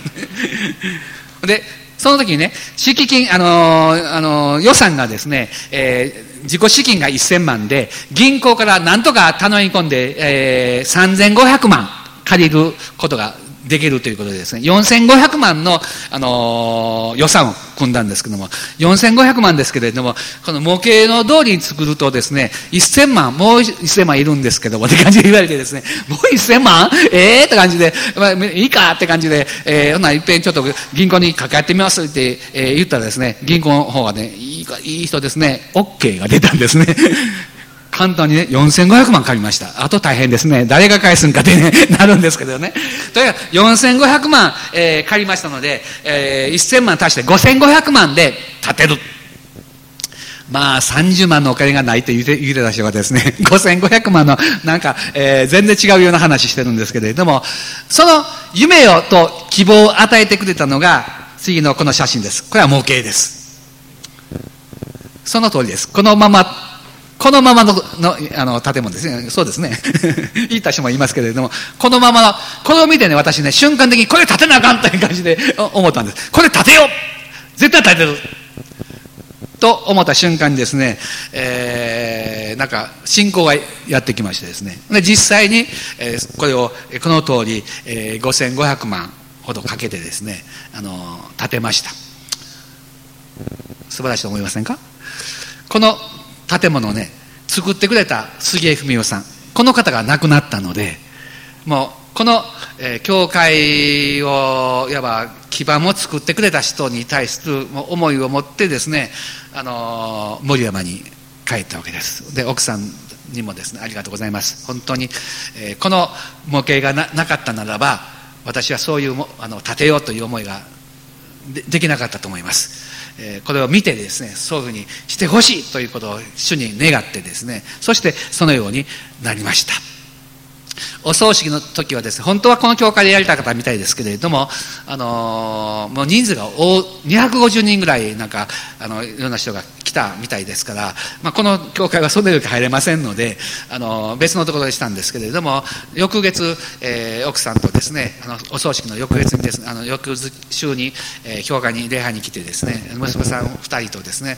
でその時にね、敷金、あのー、あのー、予算がですね、えー、自己資金が1000万で、銀行からなんとか頼み込んで、えー、3500万借りることができるということでですね、4500万の、あのー、予算を組んだんですけども、4500万ですけれども、この模型の通りに作るとですね、1000万、もう1000万いるんですけども、って感じで言われてですね、もう1000万？ええー、って感じで、まあ、いいかって感じで、えー、ほな、いっぺんちょっと銀行にかけ合ってみますって、えー、言ったらですね、銀行の方がね、いい、いい人ですね、OK が出たんですね。簡単にね、4500万借りました。あと大変ですね。誰が返すんかってね、なるんですけどね。とにかく4500万、えー、借りましたので、えー、1000万足して5500万で建てる。まあ、30万のお金がないと言うて言うてた人がですね、5500万のなんか、えー、全然違うような話してるんですけれども、その夢をと希望を与えてくれたのが、次のこの写真です。これは模型です。その通りです。このままこのままののあの建物ですね。そうですね。言った人もいますけれども、このままの、これを見てね、私ね、瞬間的にこれ建てなあかんという感じで思ったんです。これ建てよ絶対建てると思った瞬間にですね、えー、なんか信仰がやってきましてですね。で、実際に、えー、これを、この通り、えー、5500万ほどかけてですね、あの、建てました。素晴らしいと思いませんか？この建物をね作ってくれた杉江文夫さん。この方が亡くなったのでもうこの、えー、教会をいわば基盤を作ってくれた人に対する思いを持ってですね、あのー、森山に帰ったわけです。で奥さんにもですねありがとうございます。本当に、えー、この模型がななかったならば私はそういうあの建てようという思いがでできなかったと思います。これを見てですねそういうふうにしてほしいということを主に願ってですねそしてそのようになりました。お葬式の時はですね本当はこの教会でやりたかったみたいですけれども、あの、もう人数が250人ぐらいなんかあのいろんな人が来たみたいですから、まあ、この教会はそんなに入れませんのであの別のところでしたんですけれども翌月、えー、奥さんとですねあのお葬式の翌月にですねあの翌週に、えー、教会に礼拝に来てですね娘さん2人とですね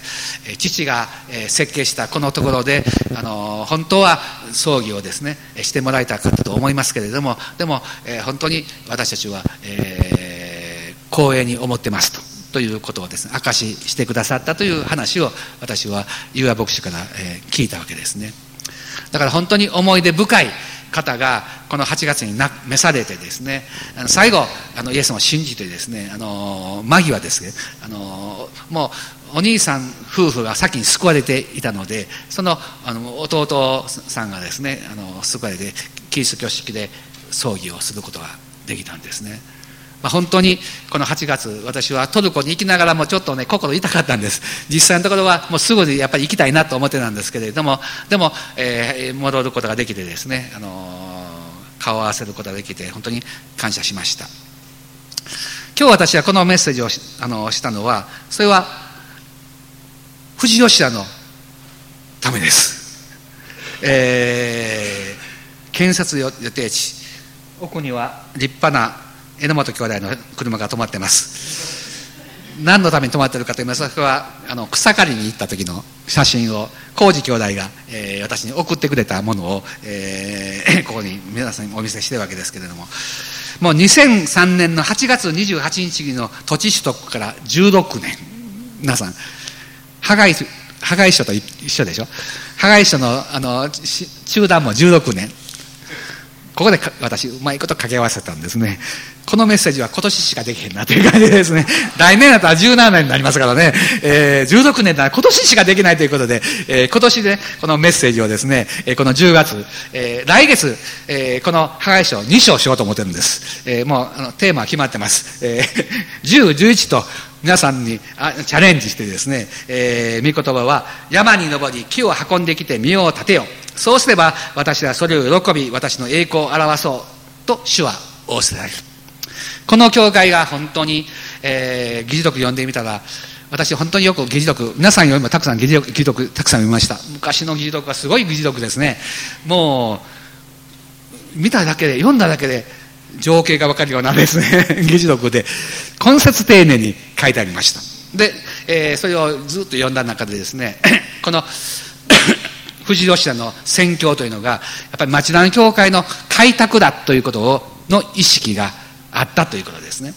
父が、え、設計したこのところであの本当は葬儀をですねしてもらいたかったと思いますけれどもでも、えー、本当に私たちは、えー、光栄に思ってますと。ということをですね証ししてくださったという話を私はユア牧師から、えー、聞いたわけですねだから本当に思い出深い方がこの8月に召されてですね最後あのイエスを信じてですねあの間際ですけどあのもうお兄さん夫婦が先に救われていたのでそのあの弟さんがですねあの救われてキリスト教式で葬儀をすることができたんですね。まあ、本当にこの8月私はトルコに行きながらもちょっとね心痛かったんです。実際のところはもうすぐにやっぱり行きたいなと思ってたんですけれどもでも、えー、戻ることができてですね、あのー、顔を合わせることができて本当に感謝しました。今日私はこのメッセージをあのしたのはそれは富士吉田の。ためです、えー、建設予定地。奥には。立派な榎本兄弟の車が止まってます。何のために止まってるかと言いますとそれはあの草刈りに行った時の写真を浩二兄弟が、えー、私に送ってくれたものを、えー、ここに皆さんにお見せしてるわけですけれども。もう2003年の8月28日の土地取得から16年。皆さん破壊破壊書と一緒でしょ？破壊書のあの中断も16年。ここで私うまいこと掛け合わせたんですね。このメッセージは今年しかできへんなという感じですね、来年だったら17年になりますからね、えー、16年だら今年しかできないということで、えー、今年で、ね、このメッセージをですね、えー、この10月、えー、来月、えー、この破壊賞2賞しようと思ってるんです。えー、もうあのテーマは決まってます。えー、10、11と皆さんにチャレンジしてですね、えー、御言葉は山に登り木を運んできて身を立てよ。そうすれば私はそれを喜び私の栄光を表そうと主は仰せられる。この教会が本当に、えー、議事録読んでみたら、私本当によく議事録皆さんよりもたくさん議事録議事録たくさん見ました昔の議事録はすごい議事録ですねもう見ただけで読んだだけで情景が分かるようなですね。議事録で。根節丁寧に書いてありました。で、えー、それをずっと読んだ中でですね この 富士吉田の宣教というのがやっぱり町田の教会の開拓だということをの意識があったということですね。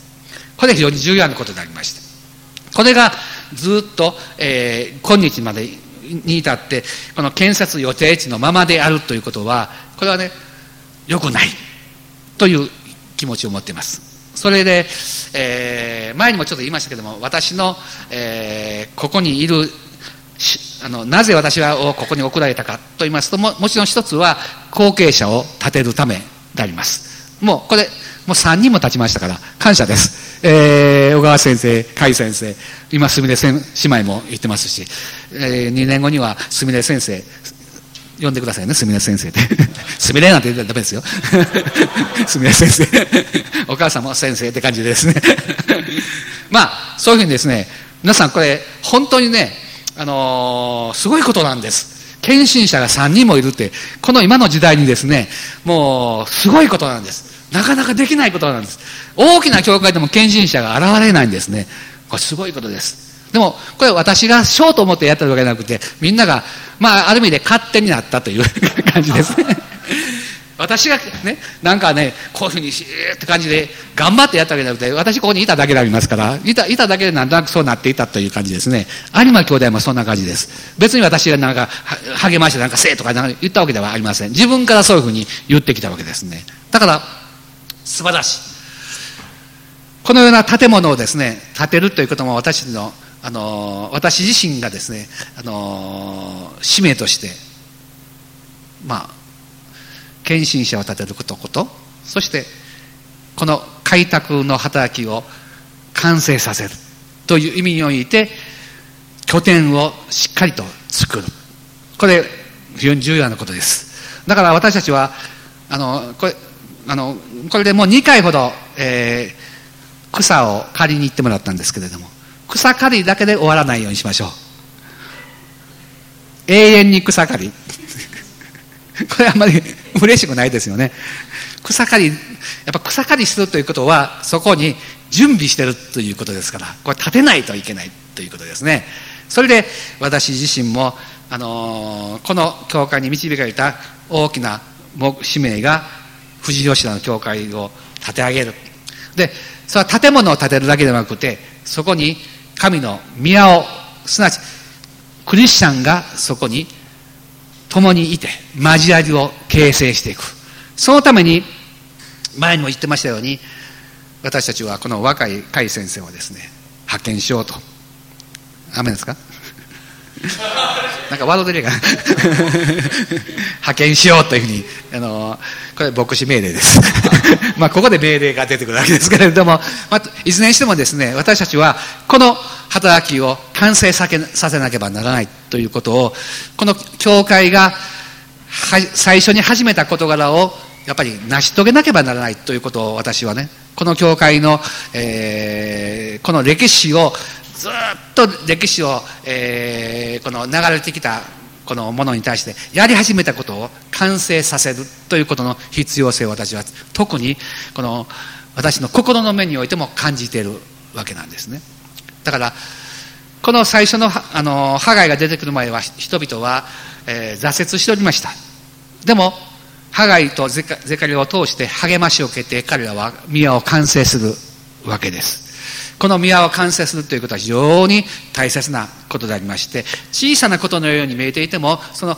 これ非常に重要なことになりましたこれがずっと、えー、今日までに至ってこの建設予定地のままであるということはこれはね良くないという気持ちを持っています。それで、えー、前にもちょっと言いましたけども私の、えー、ここにいるあのなぜ私はここに送られたかと言いますとももちろん一つは後継者を立てるためであります。もうこれもう3人も立ちましたから感謝です。えー、小川先生、甲斐先生、今、すみれ姉妹も言ってますし、えー、2年後にはすみれ先生、呼んでくださいね、すみれ先生って。すみれなんて言ったらダメですよ。すみれ先生。お母さんも先生って感じですね。まあ、そういうふうにですね、皆さんこれ、本当にね、あのー、すごいことなんです。献身者が3人もいるって、この今の時代にですね、もう、すごいことなんです。なかなかできないことなんです。大きな教会でも献身者が現れないんですね。これすごいことです。でも、これ私がしようと思ってやってるわけじゃなくて、みんなが、まあ、ある意味で勝手になったという 感じですね。私がね、なんかね、こういうふうにしーって感じで頑張ってやったわけじゃなくて、私ここにいただけでありますから、いたいただけでなんとなくそうなっていたという感じですね。有馬兄弟もそんな感じです。別に私がなんか励ましてなんかせえとかなんか言ったわけではありません。自分からそういうふうに言ってきたわけですね。だから、素晴らしい。このような建物をですね、建てるということも私の、あの、私自身がですね、あの、使命として、まあ、献身者を建てることこと、そして、この開拓の働きを完成させるという意味において、拠点をしっかりと作る。これ、非常に重要なことです。だから私たちは、あの、これ、あのこれでもう2回ほど、えー、草を刈りに行ってもらったんですけれども草刈りだけで終わらないようにしましょう。永遠に草刈り。これあんまり嬉しくないですよね。草刈りやっぱ草刈りするということはそこに準備してるということですから。これ立てないといけないということですね。それで私自身も、あのー、この教会に導かれた大きな使命が富士吉田の教会を建て上げる。で、それは建物を建てるだけではなくて、そこに神の宮を、すなわちクリスチャンがそこに共にいて、交わりを形成していく。そのために、前にも言ってましたように、私たちはこの若い甲斐先生をですね、派遣しようと。雨ですか？なんかワード出るか 派遣しようというふうに、あの、これ牧師命令です。まあ、ここで命令が出てくるわけですけれども、まあ、いずれにしてもですね、私たちは、この働きを完成させなければならないということを、この教会が、最初に始めた事柄を、やっぱり成し遂げなければならないということを私はね、この教会の、えー、この歴史をずっと歴史を、えー、この流れてきたこのものに対してやり始めたことを完成させるということの必要性を私は特にこの私の心の面においても感じているわけなんですね。だからこの最初のあのハガイが出てくる前は人々は、えー、挫折しておりました。でもハガイとゼカリを通して励ましを受けて彼らは宮を完成するわけです。この宮を完成するということは非常に大切なことでありまして小さなことのように見えていてもその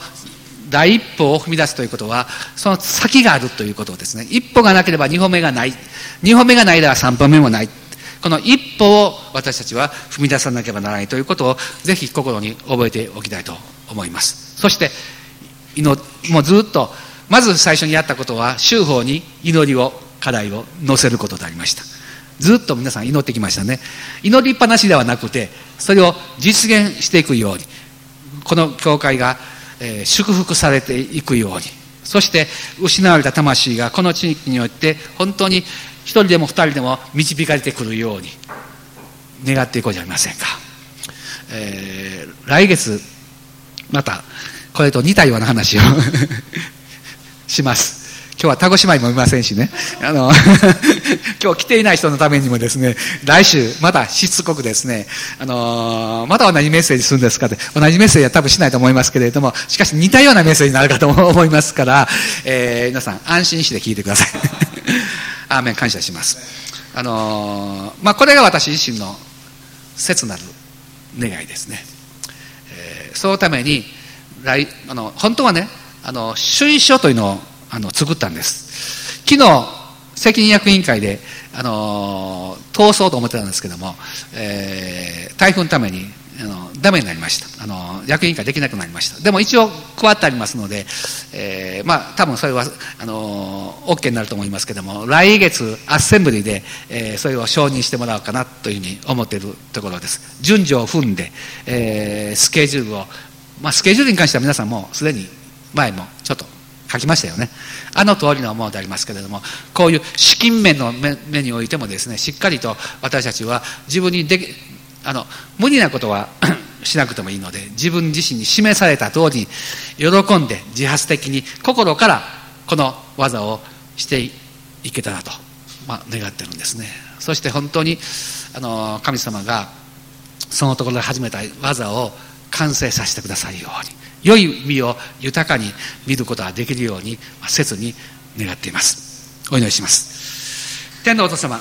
第一歩を踏み出すということはその先があるということですね。一歩がなければ二歩目がない。二歩目がないでは三歩目もない。この一歩を私たちは踏み出さなければならないということをぜひ心に覚えておきたいと思います。そしてもうずっとまず最初にやったことは修法に祈りを課題を乗せることでありました。ずっと皆さん祈ってきましたね。祈りっぱなしではなくてそれを実現していくようにこの教会が、えー、祝福されていくようにそして失われた魂がこの地域によって本当に一人でも二人でも導かれてくるように願っていこうじゃありませんか。えー、来月またこれと似たような話を します。今日は鹿児島にもいませんしね。あの 今日来ていない人のためにもですね、来週、またしつこくですね、あのー、また同じメッセージするんですかって、同じメッセージは多分しないと思いますけれども、しかし似たようなメッセージになるかと思いますから、えー、皆さん安心して聞いてください。アーメン感謝します。あのー、まあ、これが私自身の切なる願いですね。えー、そのために、来あの本当はね、あの、主意書というのをあの作ったんです。昨日責任役員会で、あの通そうと思ってたんですけども、えー、台風のためにあのダメになりました、あの役員会できなくなりました。でも一応配ってありますので、えー、まあ多分それはあの OK になると思いますけども来月アッセンブリで、えー、それを承認してもらおうかなというふうに思っているところです。順序を踏んで、えー、スケジュールを、まあ、スケジュールに関しては皆さんもすでに前もちょっと書きましたよね。あの通りのものでありますけれどもこういう資金面の目においてもですねしっかりと私たちは自分にできあの無理なことは しなくてもいいので自分自身に示された通りに喜んで自発的に心からこの技をしていけたらと、まあ、願ってるんですね。そして本当にあの神様がそのところで始めた技を完成させてくださるように。良い実を豊かに見ることができるように切に願っています。お祈りします。天皇お父様、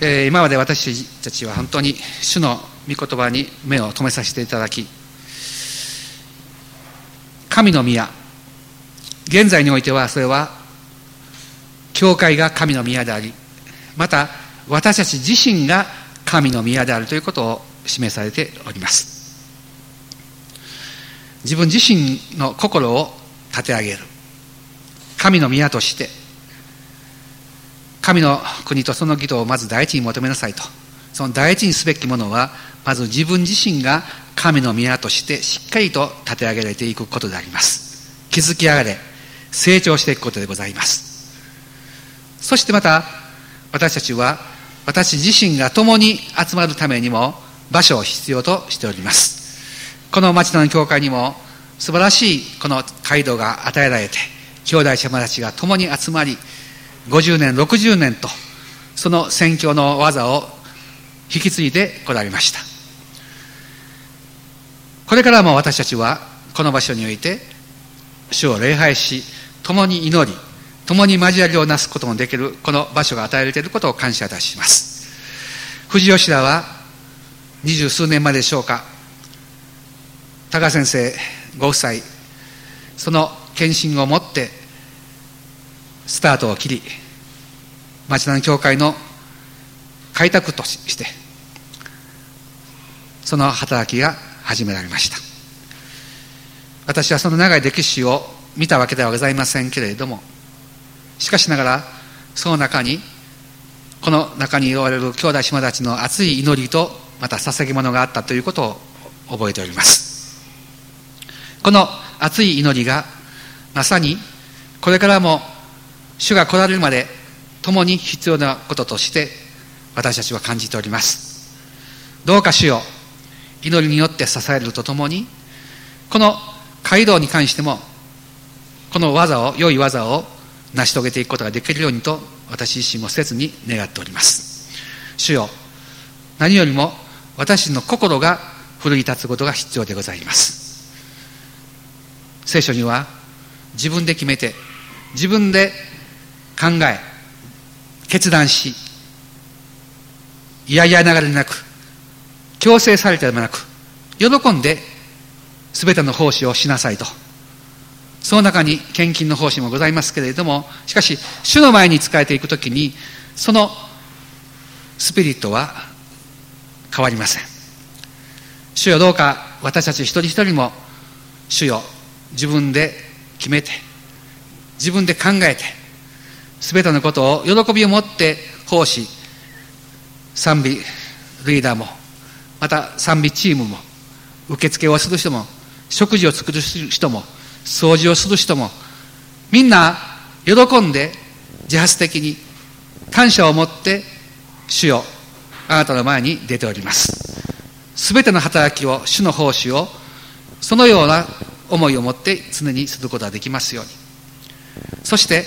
えー、今まで私たちは本当に主の御言葉に目を留めさせていただき神の宮。現在においてはそれは教会が神の宮でありまた私たち自身が神の宮であるということを示されております。自分自身の心を立て上げる。神の宮として神の国とその義とをまず第一に求めなさいと。その第一にすべきものはまず自分自身が神の宮としてしっかりと立て上げられていくことであります。築き上がれ成長していくことでございます。そしてまた私たちは私自身が共に集まるためにも場所を必要としております。この町の教会にも素晴らしいこの街道が与えられて兄弟様たちが共に集まり50年60年とその宣教の技を引き継いでこられました。これからも私たちはこの場所において主を礼拝し共に祈り共に交わりをなすことのできるこの場所が与えられていることを感謝いたします。藤吉田は二十数年前でしょうか。高先生ご夫妻その献身を持ってスタートを切り町田の教会の開拓としてその働きが始められました。私はその長い歴史を見たわけではございませんけれどもしかしながらその中にこの中におられる兄弟島たちの熱い祈りとまた捧げ物があったということを覚えております。この熱い祈りがまさにこれからも主が来られるまで共に必要なこととして私たちは感じております。どうか主よ祈りによって支えるとともにこの街道に関してもこの技を良い技を成し遂げていくことができるようにと私自身も切に願っております。主よ何よりも私の心が奮い立つことが必要でございます。聖書には自分で決めて自分で考え決断しいやいやながらでなく強制されてでもなく喜んで全ての奉仕をしなさいと。その中に献金の奉仕もございますけれどもしかし主の前に仕えていくときにそのスピリットは変わりません。主よどうか私たち一人一人も主よ自分で決めて自分で考えて全てのことを喜びを持って奉仕賛美リーダーもまた賛美チームも受付をする人も食事を作る人も掃除をする人もみんな喜んで自発的に感謝を持って主よあなたの前に出ております。すべての働きを、主の奉仕を、そのような思いを持って常にすることができますように。そして、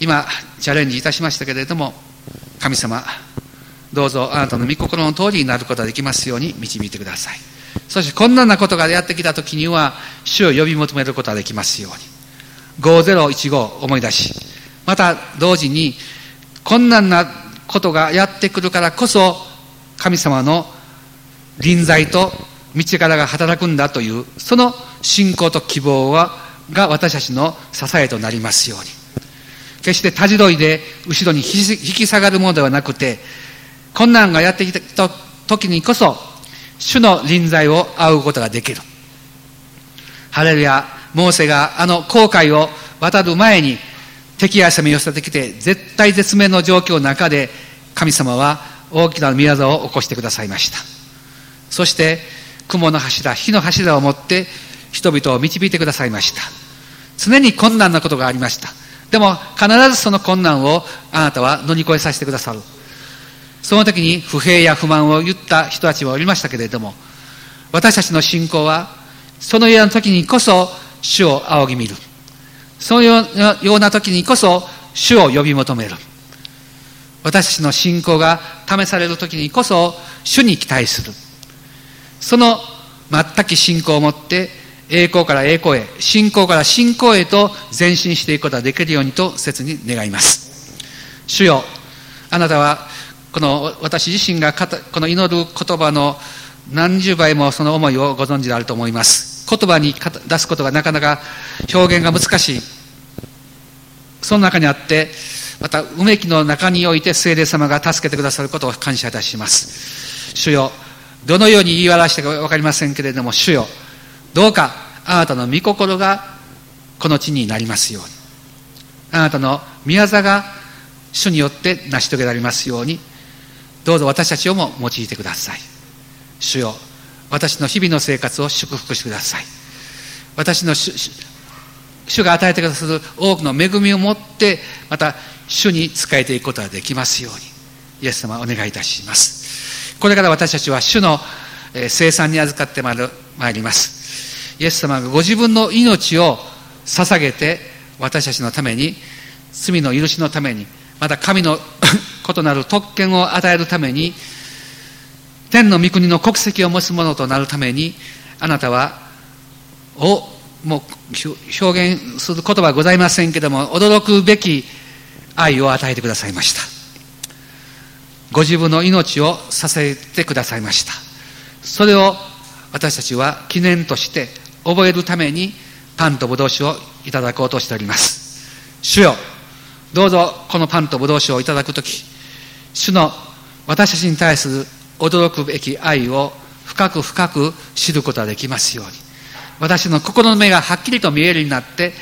今、チャレンジいたしましたけれども、神様、どうぞあなたの御心の通りになることができますように導いてください。そして困難なことがやってきたときには、主を呼び求めることができますように。5015思い出し、また同時に困難なことがやってくるからこそ、神様の臨在と道からが働くんだという、その信仰と希望は、が私たちの支えとなりますように。決してたじどいで後ろに引き下がるものではなくて、困難がやってきた時にこそ、主の臨在を仰ぐことができる。ハレルヤ、モーセがあの航海を渡る前に、敵や攻め寄せてきて、絶対絶命の状況の中で、神様は大きな宮沢を起こしてくださいました。そして、雲の柱、火の柱を持って、人々を導いてくださいました。常に困難なことがありました。でも、必ずその困難をあなたは乗り越えさせてくださる。その時に不平や不満を言った人たちはおりましたけれども、私たちの信仰は、そのような時にこそ主を仰ぎ見る。そのような時にこそ主を呼び求める。私たちの信仰が試される時にこそ主に期待する。その全く信仰を持って栄光から栄光へ、信仰から信仰へと前進していくことができるようにと切に願います。主よ、あなたはこの私自身がこの祈る言葉の何十倍もその思いをご存知であると思います。言葉に出すことがなかなか表現が難しい。その中にあって、また、うめきの中において聖霊様が助けてくださることを感謝いたします。主よ、どのように言い表してか分かりませんけれども、主よ、どうかあなたの御心がこの地になりますように。あなたの宮座が主によって成し遂げられますように、どうぞ私たちをも用いてください。主よ、私の日々の生活を祝福してください。私の主が与えてくださる多くの恵みを持って、また主に仕えていくことができますように、イエス様お願いいたします。これから私たちは主の生産に預かってまいります。イエス様がご自分の命を捧げて、私たちのために、罪の許しのために、また神の 異なる特権を与えるために、天の御国の国籍を持つ者となるために、あなたは、を、もう表現する言葉はございませんけれども、驚くべき愛を与えてくださいました。ご自分の命を支えてくださいました。それを私たちは記念として覚えるためにパンとブドウ酒をいただこうとしております。主よ、どうぞこのパンとブドウ酒をいただくとき、主の私たちに対する驚くべき愛を深く深く知ることができますように。私の心の目がはっきりと見えるようになって、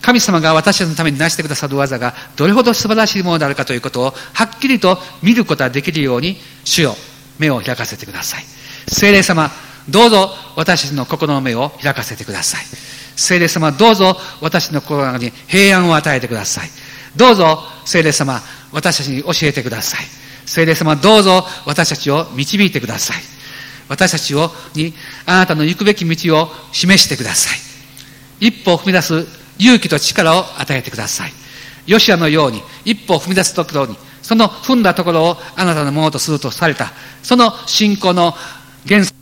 神様が私たちのために成してくださる技がどれほど素晴らしいものであるかということをはっきりと見ることができるように、主よ、目を開かせてください。聖霊様、どうぞ私たちの心の目を開かせてください。聖霊様、どうぞ私の心の中に平安を与えてください。どうぞ聖霊様、私たちに教えてください。聖霊様、どうぞ私たちを導いてください。私たちを、に、あなたの行くべき道を示してください。一歩を踏み出す勇気と力を与えてください。ヨシアのように、一歩を踏み出すところに、その踏んだところをあなたのものとするとされた、その信仰の原則